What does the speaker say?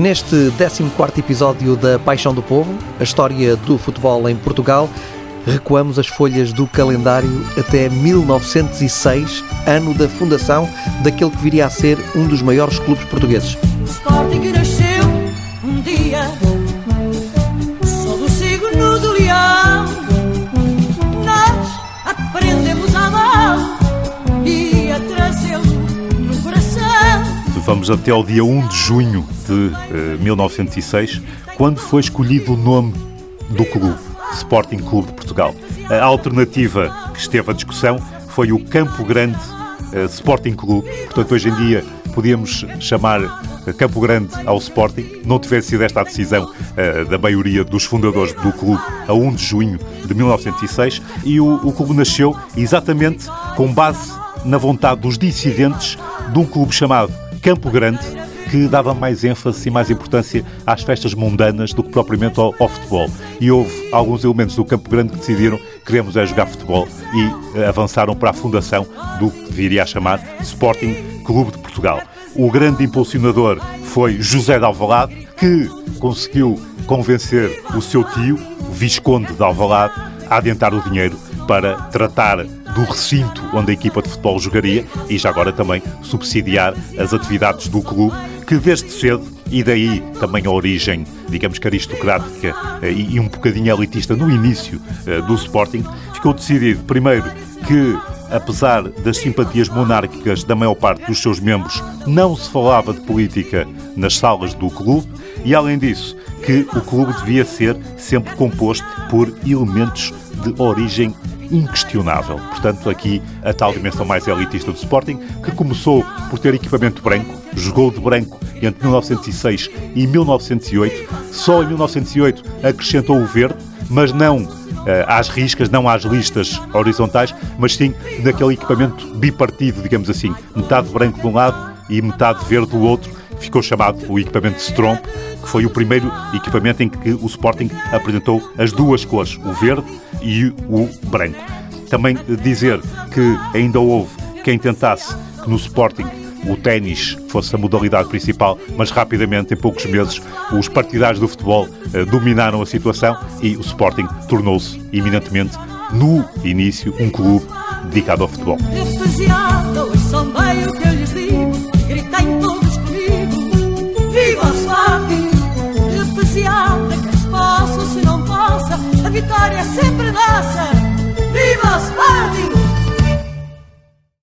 Neste 14 episódio da Paixão do Povo, a história do futebol em Portugal, recuamos as folhas do calendário até 1906, ano da fundação daquele que viria a ser um dos maiores clubes portugueses. Sporting Vamos até ao dia 1 de junho de eh, 1906, quando foi escolhido o nome do clube, Sporting Clube de Portugal. A alternativa que esteve à discussão foi o Campo Grande eh, Sporting Clube. Portanto, hoje em dia podíamos chamar eh, Campo Grande ao Sporting. Não tivesse sido esta a decisão eh, da maioria dos fundadores do clube a 1 de junho de 1906 e o, o clube nasceu exatamente com base na vontade dos dissidentes de um clube chamado Campo Grande, que dava mais ênfase e mais importância às festas mundanas do que propriamente ao, ao futebol. E houve alguns elementos do Campo Grande que decidiram que queremos é jogar futebol e eh, avançaram para a fundação do que viria a chamar Sporting Clube de Portugal. O grande impulsionador foi José de Alvalade, que conseguiu convencer o seu tio, o Visconde de Alvalade, a adiantar o dinheiro para tratar do recinto onde a equipa de futebol jogaria e já agora também subsidiar as atividades do clube, que desde cedo, e daí também a origem, digamos que aristocrática eh, e um bocadinho elitista no início eh, do Sporting, ficou decidido, primeiro, que apesar das simpatias monárquicas da maior parte dos seus membros, não se falava de política nas salas do clube e, além disso, que o clube devia ser sempre composto por elementos de origem inquestionável. Portanto, aqui a tal dimensão mais elitista do Sporting, que começou por ter equipamento branco, jogou de branco entre 1906 e 1908, só em 1908 acrescentou o verde, mas não eh, às riscas, não às listas horizontais, mas sim naquele equipamento bipartido, digamos assim, metade branco de um lado e metade verde do outro, ficou chamado o equipamento Stromp, que foi o primeiro equipamento em que o Sporting apresentou as duas cores, o verde e o branco. Também dizer que ainda houve quem tentasse que no Sporting o ténis fosse a modalidade principal, mas rapidamente, em poucos meses, os partidários do futebol eh, dominaram a situação e o Sporting tornou-se eminentemente, no início, um clube dedicado ao futebol. se